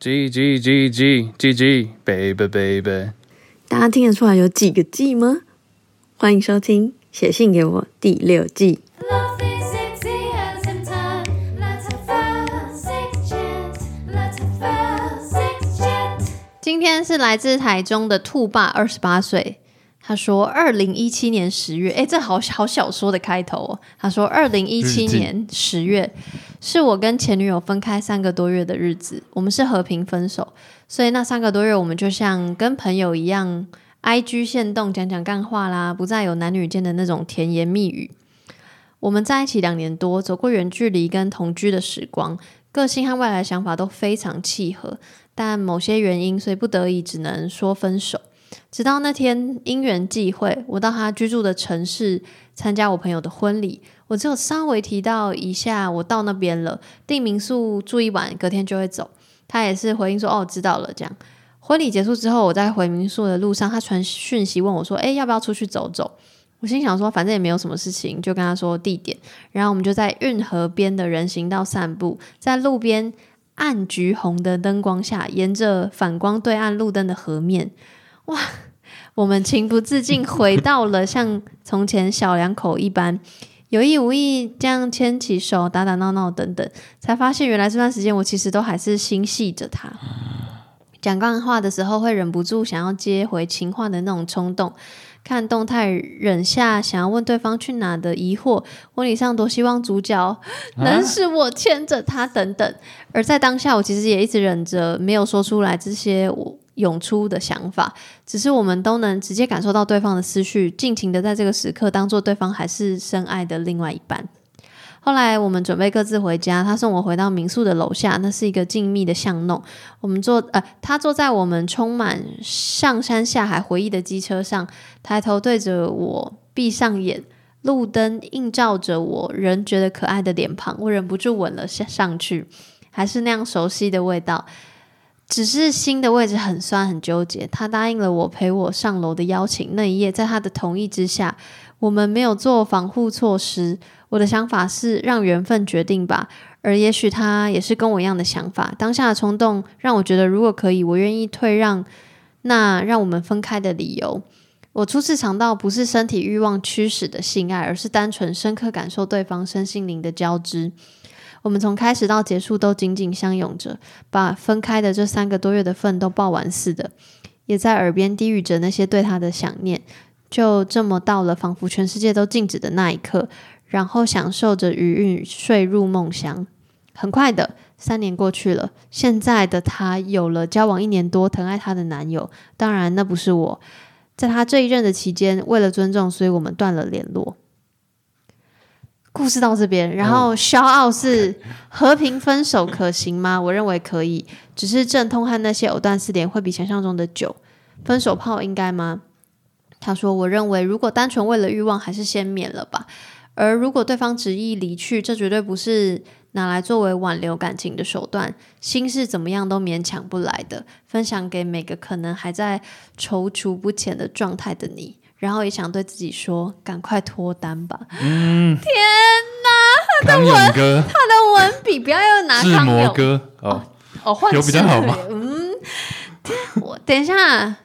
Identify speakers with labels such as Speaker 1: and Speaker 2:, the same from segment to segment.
Speaker 1: G G G G G G baby baby，
Speaker 2: 大家听得出来有几个 G 吗？欢迎收听《写信给我》第六季。今天是来自台中的兔爸，二十八岁。他说：“二零一七年十月，哎，这好好小说的开头哦。”他说：“二零一七年十月，是我跟前女友分开三个多月的日子，我们是和平分手，所以那三个多月，我们就像跟朋友一样，IG 限动讲讲干话啦，不再有男女间的那种甜言蜜语。我们在一起两年多，走过远距离跟同居的时光，个性和未来的想法都非常契合，但某些原因，所以不得已只能说分手。”直到那天因缘际会，我到他居住的城市参加我朋友的婚礼，我只有稍微提到一下我到那边了，订民宿住一晚，隔天就会走。他也是回应说：“哦，知道了。”这样。婚礼结束之后，我在回民宿的路上，他传讯息问我说：“诶，要不要出去走走？”我心想说：“反正也没有什么事情，就跟他说地点。”然后我们就在运河边的人行道散步，在路边暗橘红的灯光下，沿着反光对岸路灯的河面。哇，我们情不自禁回到了像从前小两口一般，有意无意这样牵起手，打打闹闹等等，才发现原来这段时间我其实都还是心系着他。讲干话的时候会忍不住想要接回情话的那种冲动，看动态忍下想要问对方去哪的疑惑，婚礼上多希望主角能是我牵着他等等。而在当下，我其实也一直忍着没有说出来这些我。涌出的想法，只是我们都能直接感受到对方的思绪，尽情的在这个时刻当做对方还是深爱的另外一半。后来我们准备各自回家，他送我回到民宿的楼下，那是一个静谧的巷弄。我们坐，呃，他坐在我们充满上山下海回忆的机车上，抬头对着我，闭上眼，路灯映照着我仍觉得可爱的脸庞，我忍不住吻了下上去，还是那样熟悉的味道。只是心的位置很酸，很纠结。他答应了我陪我上楼的邀请，那一夜在他的同意之下，我们没有做防护措施。我的想法是让缘分决定吧，而也许他也是跟我一样的想法。当下的冲动让我觉得，如果可以，我愿意退让那让我们分开的理由。我初次尝到不是身体欲望驱使的性爱，而是单纯深刻感受对方身心灵的交织。我们从开始到结束都紧紧相拥着，把分开的这三个多月的份都报完似的，也在耳边低语着那些对他的想念。就这么到了仿佛全世界都静止的那一刻，然后享受着余韵睡入梦乡。很快的，三年过去了，现在的他有了交往一年多、疼爱他的男友。当然，那不是我。在他这一任的期间，为了尊重，所以我们断了联络。故事到这边，然后肖傲是和平分手可行吗？我认为可以，只是阵痛和那些藕断丝连会比想象中的久。分手炮应该吗？他说：“我认为，如果单纯为了欲望，还是先免了吧。而如果对方执意离去，这绝对不是拿来作为挽留感情的手段。心是怎么样都勉强不来的。分享给每个可能还在踌躇不前的状态的你。”然后也想对自己说：“赶快脱单吧！”嗯，天哪，他的文，他的文笔不要又拿康永哥哦哦，换有比较好吗？嗯，我等一下，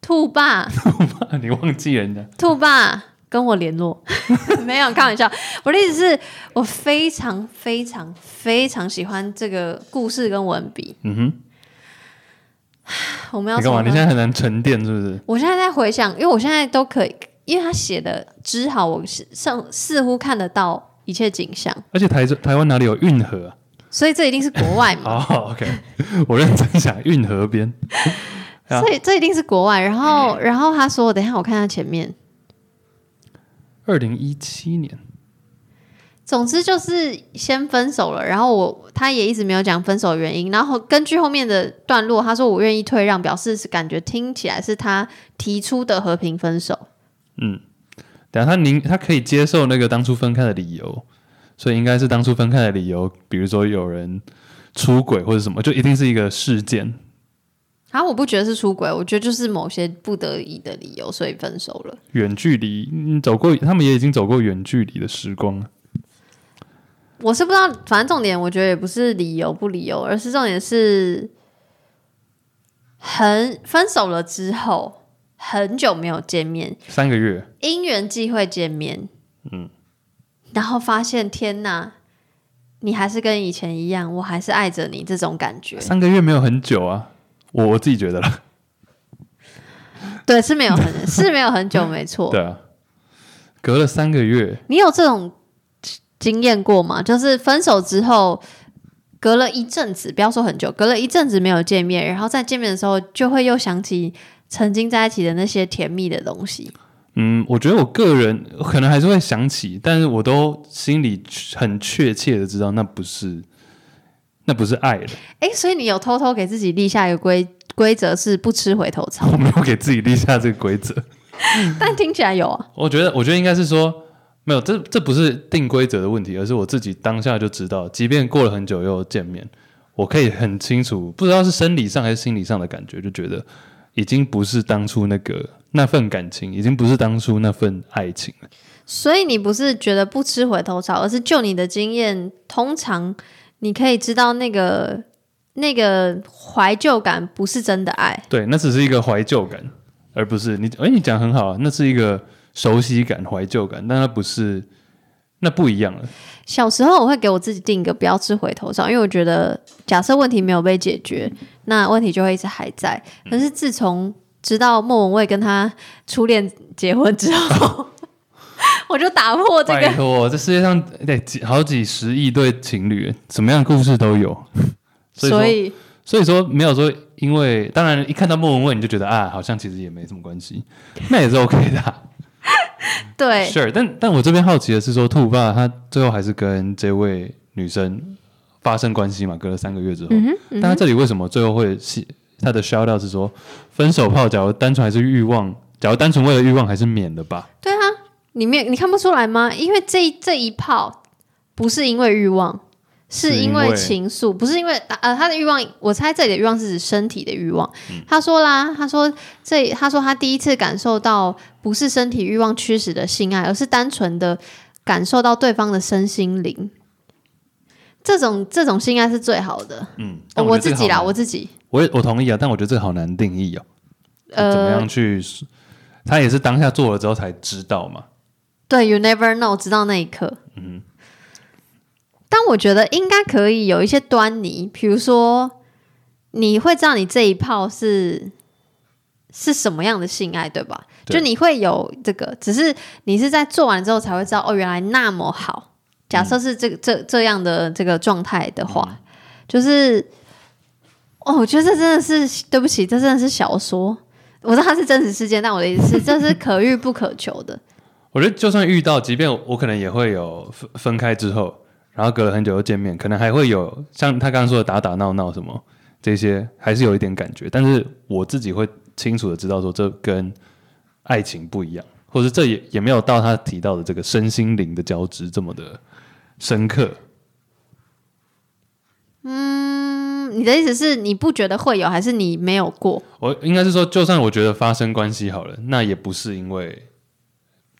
Speaker 2: 兔爸，兔
Speaker 1: 爸，你忘记人家？
Speaker 2: 兔爸跟我联络，没有开玩笑。我的意思是我非常非常非常喜欢这个故事跟文笔。嗯哼。我们要
Speaker 1: 你干嘛？你现在很难沉淀，是不是？
Speaker 2: 我现在在回想，因为我现在都可以，因为他写的只好，我是上似乎看得到一切景象。
Speaker 1: 而且台台湾哪里有运河啊？
Speaker 2: 所以这一定是国外嘛？
Speaker 1: 哦、oh, OK，我认真想运河边，
Speaker 2: 所以这一定是国外。然后，然后他说：“等一下，我看他前面，
Speaker 1: 二零一七年。”
Speaker 2: 总之就是先分手了，然后我他也一直没有讲分手原因，然后根据后面的段落，他说我愿意退让，表示是感觉听起来是他提出的和平分手。
Speaker 1: 嗯，等下他宁他可以接受那个当初分开的理由，所以应该是当初分开的理由，比如说有人出轨或者什么，就一定是一个事件。
Speaker 2: 啊，我不觉得是出轨，我觉得就是某些不得已的理由，所以分手了。
Speaker 1: 远距离，你，走过，他们也已经走过远距离的时光了。
Speaker 2: 我是不知道，反正重点我觉得也不是理由不理由，而是重点是很分手了之后很久没有见面，
Speaker 1: 三个月，
Speaker 2: 因缘际会见面，
Speaker 1: 嗯，
Speaker 2: 然后发现天哪，你还是跟以前一样，我还是爱着你这种感觉。
Speaker 1: 三个月没有很久啊，我我自己觉得了。
Speaker 2: 对，是没有很是没有很久，没错。
Speaker 1: 对啊，隔了三个月，
Speaker 2: 你有这种经验过吗？就是分手之后，隔了一阵子，不要说很久，隔了一阵子没有见面，然后再见面的时候，就会又想起曾经在一起的那些甜蜜的东西。
Speaker 1: 嗯，我觉得我个人可能还是会想起，但是我都心里很确切的知道，那不是那不是爱了。
Speaker 2: 哎，所以你有偷偷给自己立下一个规规则，是不吃回头草？
Speaker 1: 我没有给自己立下这个规则，
Speaker 2: 但听起来有啊。
Speaker 1: 我觉得，我觉得应该是说。没有，这这不是定规则的问题，而是我自己当下就知道，即便过了很久又见面，我可以很清楚，不知道是生理上还是心理上的感觉，就觉得已经不是当初那个那份感情，已经不是当初那份爱情了。
Speaker 2: 所以你不是觉得不吃回头草，而是就你的经验，通常你可以知道那个那个怀旧感不是真的爱。
Speaker 1: 对，那只是一个怀旧感，而不是你。哎，你讲很好啊，那是一个。熟悉感、怀旧感，但它不是，那不一样了。
Speaker 2: 小时候我会给我自己定一个不要吃回头草，因为我觉得假设问题没有被解决，那问题就会一直还在。可是自从知道莫文蔚跟他初恋结婚之后，我就打破这个。拜托，
Speaker 1: 这世界上得几好几十亿对情侣，什么样的故事都有。所以，所以说没有说，因为当然一看到莫文蔚你就觉得啊，好像其实也没什么关系，那也是 OK 的啊。
Speaker 2: 对
Speaker 1: ，Sure，但但我这边好奇的是说，兔爸他最后还是跟这位女生发生关系嘛？隔了三个月之后，嗯嗯、但他这里为什么最后会是他的 shout out 是说分手炮？假如单纯还是欲望，假如单纯为了欲望，还是免了吧？
Speaker 2: 对啊，里面你看不出来吗？因为这这一炮不是因为欲望。是因为情愫，不是因为呃他的欲望。我猜这里的欲望是指身体的欲望。嗯、他说啦，他说这他说他第一次感受到不是身体欲望驱使的性爱，而是单纯的感受到对方的身心灵。这种这种性爱是最好的。嗯，我，我自己啦，我自己，
Speaker 1: 我也我同意啊，但我觉得这个好难定义哦。呃，怎么样去？他也是当下做了之后才知道嘛。
Speaker 2: 对，You never know，直到那一刻。嗯。但我觉得应该可以有一些端倪，比如说你会知道你这一炮是是什么样的性爱，对吧？对，就你会有这个，只是你是在做完之后才会知道，哦，原来那么好。假设是这这这样的这个状态的话，嗯、就是哦，我觉得这真的是对不起，这真的是小说。我知道它是真实事件，但我的意思是，这是可遇不可求的。
Speaker 1: 我觉得就算遇到，即便我可能也会有分分开之后。然后隔了很久又见面，可能还会有像他刚刚说的打打闹闹什么这些，还是有一点感觉。但是我自己会清楚的知道说，这跟爱情不一样，或者这也也没有到他提到的这个身心灵的交织这么的深刻。
Speaker 2: 嗯，你的意思是你不觉得会有，还是你没有过？
Speaker 1: 我应该是说，就算我觉得发生关系好了，那也不是因为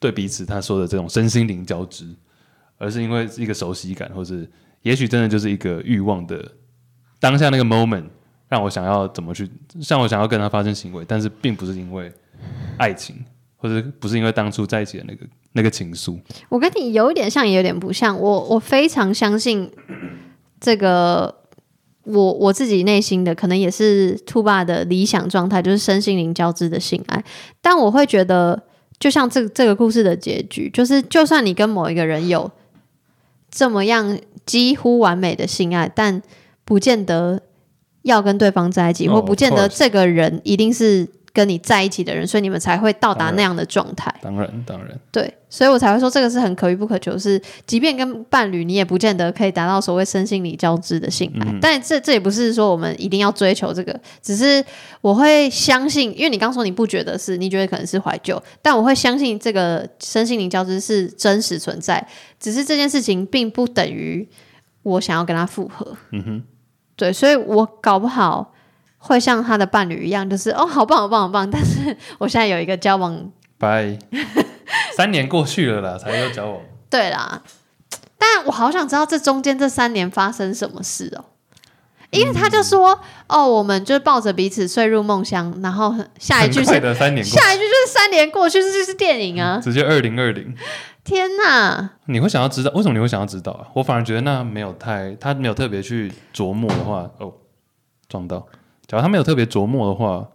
Speaker 1: 对彼此他说的这种身心灵交织。而是因为一个熟悉感，或是也许真的就是一个欲望的当下那个 moment，让我想要怎么去，像我想要跟他发生行为，但是并不是因为爱情，或者不是因为当初在一起的那个那个情愫。
Speaker 2: 我跟你有一点像，也有点不像。我我非常相信这个，我我自己内心的可能也是兔爸的理想状态，就是身心灵交织的性爱。但我会觉得，就像这这个故事的结局，就是就算你跟某一个人有。这么样几乎完美的性爱，但不见得要跟对方在一起，oh, 或不见得这个人一定是跟你在一起的人，所以你们才会到达那样的状态。
Speaker 1: 当然，当然，
Speaker 2: 对，所以我才会说这个是很可遇不可求，是即便跟伴侣，你也不见得可以达到所谓身心灵交织的性爱。嗯、但这这也不是说我们一定要追求这个，只是我会相信，因为你刚说你不觉得是，你觉得可能是怀旧，但我会相信这个身心灵交织是真实存在，只是这件事情并不等于我想要跟他复合。嗯哼，对，所以我搞不好。会像他的伴侣一样，就是哦，好棒，好棒，好棒！但是我现在有一个交往，
Speaker 1: 拜，三年过去了啦，才有交往。
Speaker 2: 对啦，但我好想知道这中间这三年发生什么事哦。因为他就说：“嗯、哦，我们就抱着彼此睡入梦乡。”然后下一句是下一句就是三年过去，这就是电影啊，
Speaker 1: 直接二零二零。
Speaker 2: 天哪！
Speaker 1: 你会想要知道为什么你会想要知道啊？我反而觉得那没有太他没有特别去琢磨的话，哦，撞到。假如他没有特别琢磨的话。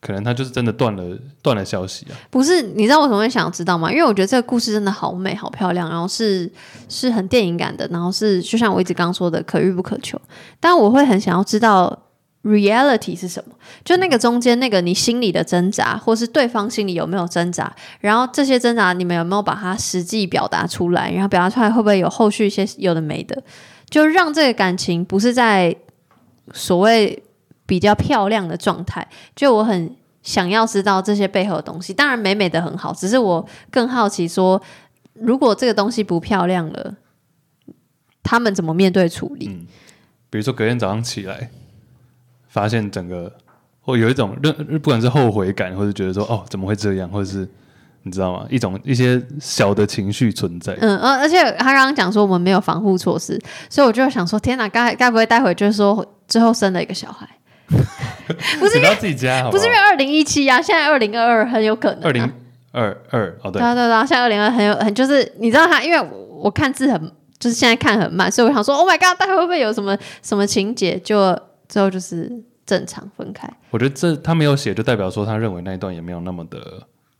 Speaker 1: 可能他就是真的断了断了消息啊！
Speaker 2: 不是，你知道我怎么会想要知道吗？因为我觉得这个故事真的好美、好漂亮，然后是是很电影感的，然后是就像我一直刚说的可遇不可求。但我会很想要知道 reality 是什么，就那个中间那个你心里的挣扎，或是对方心里有没有挣扎，然后这些挣扎你们有没有把它实际表达出来？然后表达出来会不会有后续一些有的没的？就让这个感情不是在所谓。比较漂亮的状态，就我很想要知道这些背后的东西。当然，美美的很好，只是我更好奇说，如果这个东西不漂亮了，他们怎么面对处理？嗯，
Speaker 1: 比如说隔天早上起来，发现整个或有一种不管是后悔感，或者觉得说哦怎么会这样，或者是你知道吗？一种一些小的情绪存在。
Speaker 2: 嗯，而且他刚刚讲说我们没有防护措施，所以我就想说，天哪，该该不会待会就是说最后生了一个小孩？不是
Speaker 1: 自己家好好，
Speaker 2: 不是因为二零一七啊，现在二零二二很有可能。二零
Speaker 1: 二二哦，对
Speaker 2: 对对，现在二零二很有很就是你知道他，因为我看字很就是现在看很慢，所以我想说，Oh my god，待会会不会有什么什么情节？就最后就是正常分开。
Speaker 1: 我觉得这他没有写，就代表说他认为那一段也没有那么的。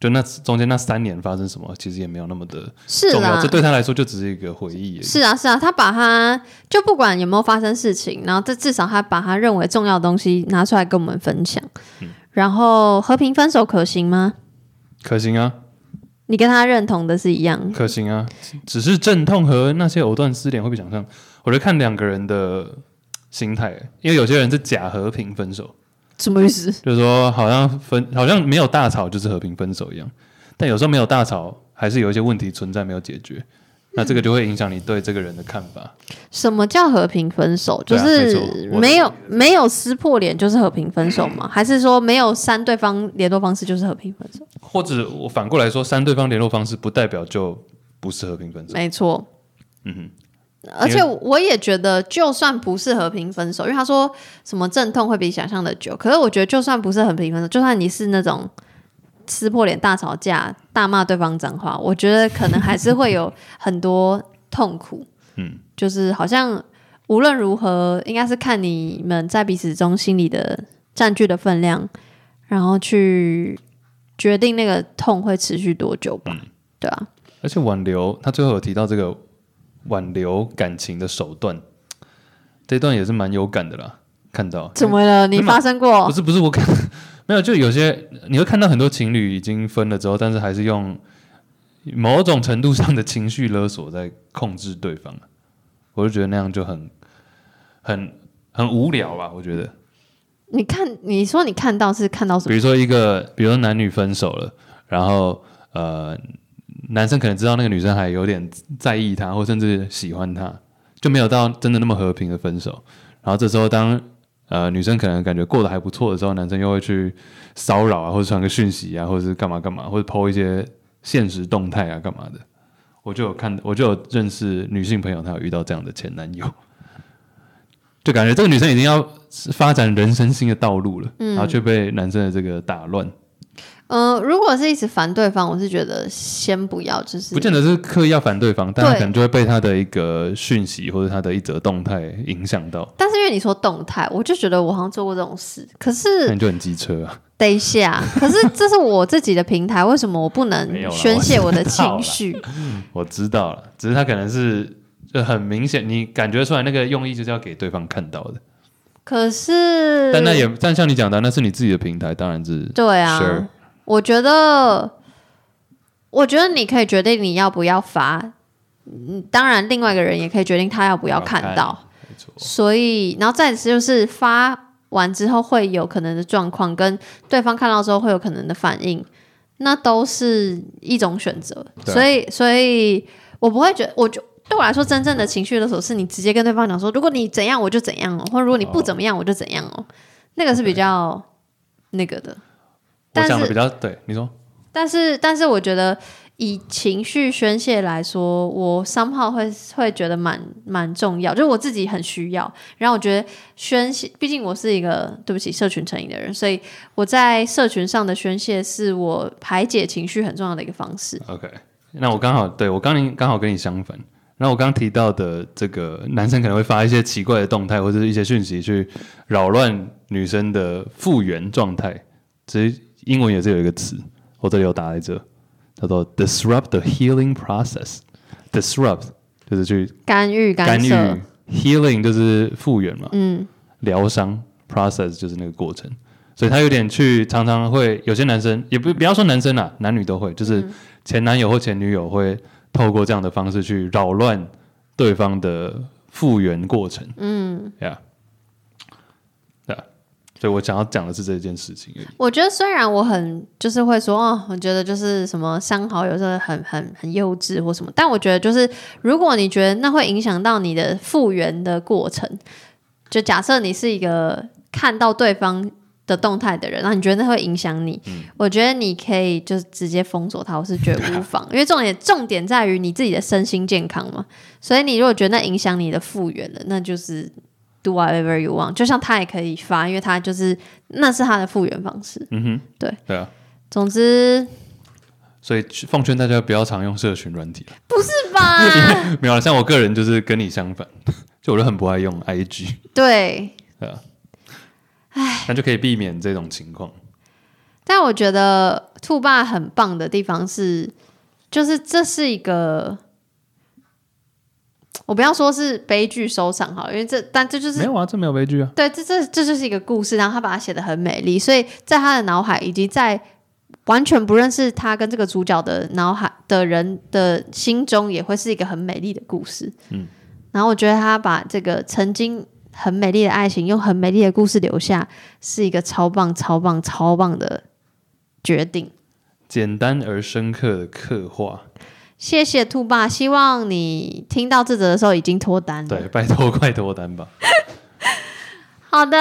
Speaker 1: 就那中间那三年发生什么，其实也没有那么的重要。这对他来说就只是一个回忆而已。
Speaker 2: 是啊，是啊，他把他就不管有没有发生事情，然后这至少他把他认为重要的东西拿出来跟我们分享。嗯，然后和平分手可行吗？
Speaker 1: 可行啊。
Speaker 2: 你跟他认同的是一样。
Speaker 1: 可行啊，只是阵痛和那些藕断丝连会不会想象？我觉得看两个人的心态，因为有些人是假和平分手。
Speaker 2: 什么意思？
Speaker 1: 就是说，好像分，好像没有大吵就是和平分手一样，但有时候没有大吵，还是有一些问题存在没有解决，那这个就会影响你对这个人的看法。
Speaker 2: 什么叫和平分手？就是没有没有撕破脸就是和平分手吗？还是说没有删对方联络方式就是和平分手？
Speaker 1: 或者我反过来说，删对方联络方式不代表就不是和平分手？
Speaker 2: 没错。嗯哼。而且我也觉得，就算不是和平分手，因为他说什么阵痛会比想象的久。可是我觉得，就算不是和平分手，就算你是那种撕破脸、大吵架、大骂对方脏话，我觉得可能还是会有很多痛苦。嗯，就是好像无论如何，应该是看你们在彼此中心里的占据的分量，然后去决定那个痛会持续多久吧。嗯、对啊。
Speaker 1: 而且挽留，他最后有提到这个。挽留感情的手段，这段也是蛮有感的啦。看到
Speaker 2: 怎么了？你发生过？
Speaker 1: 不是不是，我看 没有，就有些你会看到很多情侣已经分了之后，但是还是用某种程度上的情绪勒索在控制对方。我就觉得那样就很很很无聊吧。我觉得，
Speaker 2: 你看，你说你看到是看到什么？
Speaker 1: 比如说一个，比如说男女分手了，然后呃。男生可能知道那个女生还有点在意他，或甚至喜欢他，就没有到真的那么和平的分手。然后这时候当呃女生可能感觉过得还不错的时候，男生又会去骚扰啊，或者传个讯息啊，或者是干嘛干嘛，或者 po 一些现实动态啊，干嘛的。我就有看，我就有认识女性朋友，她有遇到这样的前男友，就感觉这个女生已经要发展人生新的道路了，嗯、然后却被男生的这个打乱。
Speaker 2: 嗯、呃，如果是一直烦对方，我是觉得先不要，就是
Speaker 1: 不见得是刻意要烦对方，但他可能就会被他的一个讯息或者他的一则动态影响到。
Speaker 2: 但是因为你说动态，我就觉得我好像做过这种事，可是
Speaker 1: 那你就很机车啊。
Speaker 2: 等一下，可是这是我自己的平台，为什么我不能宣泄我的情绪？
Speaker 1: 我知道了，只是他可能是就很明显，你感觉出来那个用意就是要给对方看到的。
Speaker 2: 可是，
Speaker 1: 但那也但像你讲的，那是你自己的平台，当然是
Speaker 2: 对啊。Sure 我觉得，我觉得你可以决定你要不要发，嗯，当然，另外一个人也可以决定他要不要看到。所以，然后再次就是发完之后会有可能的状况，跟对方看到之后会有可能的反应，那都是一种选择。所以，所以我不会觉得，我就对我来说，真正的情绪勒索是你直接跟对方讲说，如果你怎样，我就怎样哦，或者如果你不怎么样，我就怎样哦，那个是比较那个的。
Speaker 1: 我讲的比较对，你说。
Speaker 2: 但是，但是我觉得以情绪宣泄来说，我 somehow 会会觉得蛮蛮重要，就是我自己很需要。然后我觉得宣泄，毕竟我是一个对不起社群成瘾的人，所以我在社群上的宣泄是我排解情绪很重要的一个方式。
Speaker 1: OK，那我刚好对我刚刚刚好跟你相反。然后我刚刚提到的这个男生可能会发一些奇怪的动态或者是一些讯息去扰乱女生的复原状态，其实英文也是有一个词，我这里有打在这，叫做 disrupt the healing process。disrupt 就是去
Speaker 2: 干预干预
Speaker 1: ，healing 就是复原嘛，
Speaker 2: 嗯，
Speaker 1: 疗伤 process 就是那个过程，所以他有点去常常会有些男生也不不要说男生啦，男女都会，就是前男友或前女友会。透过这样的方式去扰乱对方的复原过程，
Speaker 2: 嗯，
Speaker 1: 呀，对啊，所以我想要讲的是这件事情。
Speaker 2: 我觉得虽然我很就是会说哦，我觉得就是什么三好有时候很很很幼稚或什么，但我觉得就是如果你觉得那会影响到你的复原的过程，就假设你是一个看到对方。的动态的人，然后你觉得那会影响你？嗯、我觉得你可以就是直接封锁他，我是觉得无妨，因为重点重点在于你自己的身心健康嘛。所以你如果觉得那影响你的复原了，那就是 do whatever you want。就像他也可以发，因为他就是那是他的复原方式。
Speaker 1: 嗯哼，
Speaker 2: 对
Speaker 1: 对啊。
Speaker 2: 总之，
Speaker 1: 所以奉劝大家不要常用社群软体。
Speaker 2: 不是吧？
Speaker 1: 没有，像我个人就是跟你相反，就我就很不爱用 IG。
Speaker 2: 对。
Speaker 1: 对啊。唉，那就可以避免这种情况。
Speaker 2: 但我觉得兔爸很棒的地方是，就是这是一个，我不要说是悲剧收场好，因为这但这就是
Speaker 1: 没有啊，这没有悲剧啊。
Speaker 2: 对，这这这就是一个故事，然后他把它写的很美丽，所以在他的脑海以及在完全不认识他跟这个主角的脑海的人的心中，也会是一个很美丽的故事。
Speaker 1: 嗯，
Speaker 2: 然后我觉得他把这个曾经。很美丽的爱情，用很美丽的故事留下，是一个超棒、超棒、超棒的决定。
Speaker 1: 简单而深刻的刻画。
Speaker 2: 谢谢兔爸，希望你听到这则的时候已经脱单了。
Speaker 1: 对，拜托快脱单吧。
Speaker 2: 好的。